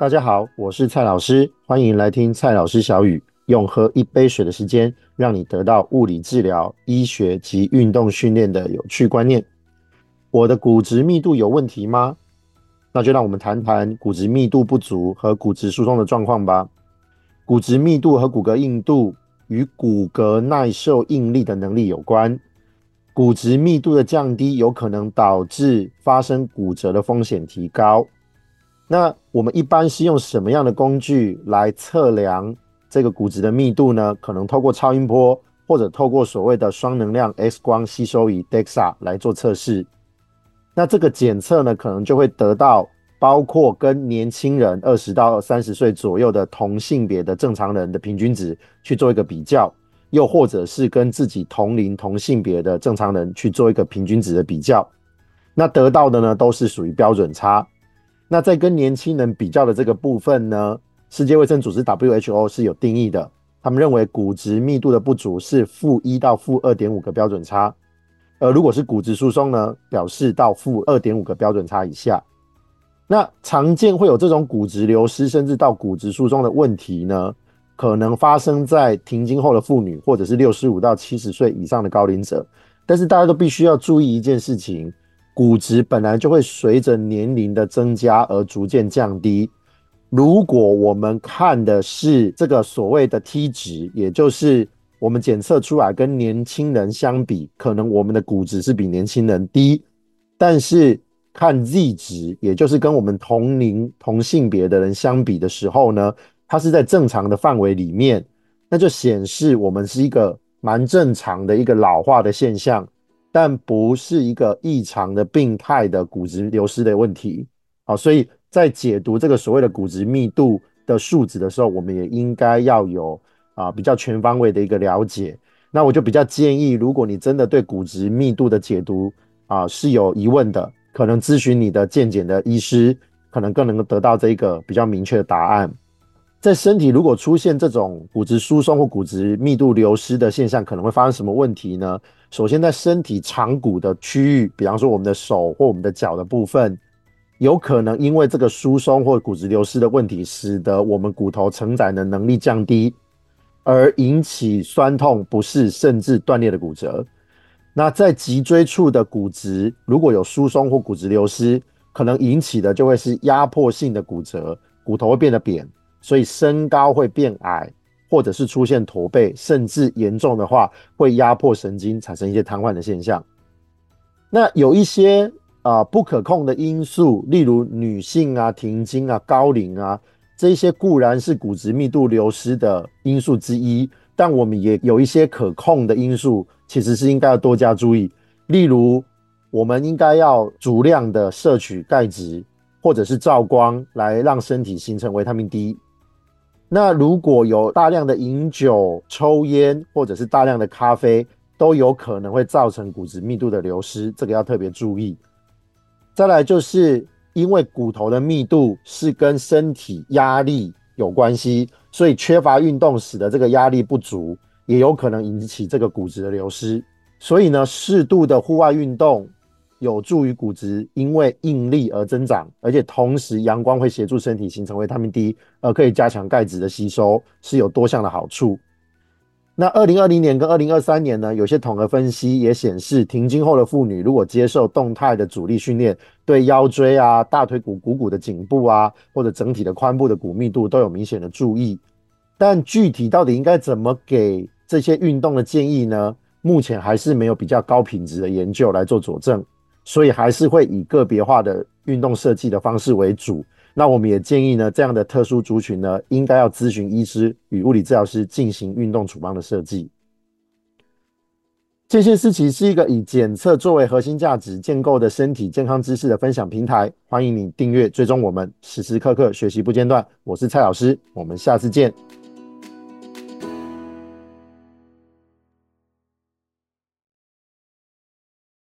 大家好，我是蔡老师，欢迎来听蔡老师小语，用喝一杯水的时间，让你得到物理治疗、医学及运动训练的有趣观念。我的骨质密度有问题吗？那就让我们谈谈骨质密度不足和骨质疏松的状况吧。骨质密度和骨骼硬度与骨骼耐受应力的能力有关。骨质密度的降低有可能导致发生骨折的风险提高。那我们一般是用什么样的工具来测量这个骨质的密度呢？可能透过超音波，或者透过所谓的双能量 X 光吸收仪 DEXA 来做测试。那这个检测呢，可能就会得到包括跟年轻人二十到三十岁左右的同性别的正常人的平均值去做一个比较，又或者是跟自己同龄同性别的正常人去做一个平均值的比较。那得到的呢，都是属于标准差。那在跟年轻人比较的这个部分呢，世界卫生组织 WHO 是有定义的，他们认为骨质密度的不足是负一到负二点五个标准差，而如果是骨质疏松呢，表示到负二点五个标准差以下。那常见会有这种骨质流失甚至到骨质疏松的问题呢，可能发生在停经后的妇女或者是六十五到七十岁以上的高龄者，但是大家都必须要注意一件事情。骨质本来就会随着年龄的增加而逐渐降低。如果我们看的是这个所谓的 T 值，也就是我们检测出来跟年轻人相比，可能我们的骨质是比年轻人低。但是看 Z 值，也就是跟我们同龄同性别的人相比的时候呢，它是在正常的范围里面，那就显示我们是一个蛮正常的一个老化的现象。但不是一个异常的病态的骨质流失的问题，好，所以在解读这个所谓的骨质密度的数值的时候，我们也应该要有啊比较全方位的一个了解。那我就比较建议，如果你真的对骨质密度的解读啊是有疑问的，可能咨询你的健检的医师，可能更能够得到这个比较明确的答案。在身体如果出现这种骨质疏松或骨质密度流失的现象，可能会发生什么问题呢？首先，在身体长骨的区域，比方说我们的手或我们的脚的部分，有可能因为这个疏松或骨质流失的问题，使得我们骨头承载的能力降低，而引起酸痛、不适甚至断裂的骨折。那在脊椎处的骨质如果有疏松或骨质流失，可能引起的就会是压迫性的骨折，骨头会变得扁。所以身高会变矮，或者是出现驼背，甚至严重的话会压迫神经，产生一些瘫痪的现象。那有一些啊、呃、不可控的因素，例如女性啊、停经啊、高龄啊，这些固然是骨质密度流失的因素之一，但我们也有一些可控的因素，其实是应该要多加注意。例如，我们应该要足量的摄取钙质，或者是照光，来让身体形成维他命 D。那如果有大量的饮酒、抽烟，或者是大量的咖啡，都有可能会造成骨质密度的流失，这个要特别注意。再来就是因为骨头的密度是跟身体压力有关系，所以缺乏运动使得这个压力不足，也有可能引起这个骨质的流失。所以呢，适度的户外运动。有助于骨质因为应力而增长，而且同时阳光会协助身体形成维他命 D，而可以加强钙质的吸收，是有多项的好处。那二零二零年跟二零二三年呢，有些统合分析也显示，停经后的妇女如果接受动态的阻力训练，对腰椎啊、大腿骨、股骨的颈部啊，或者整体的髋部的骨密度都有明显的注意。但具体到底应该怎么给这些运动的建议呢？目前还是没有比较高品质的研究来做佐证。所以还是会以个别化的运动设计的方式为主。那我们也建议呢，这样的特殊族群呢，应该要咨询医师与物理治疗师进行运动处方的设计。健先思齐是一个以检测作为核心价值建构的身体健康知识的分享平台，欢迎你订阅追踪我们，时时刻刻学习不间断。我是蔡老师，我们下次见。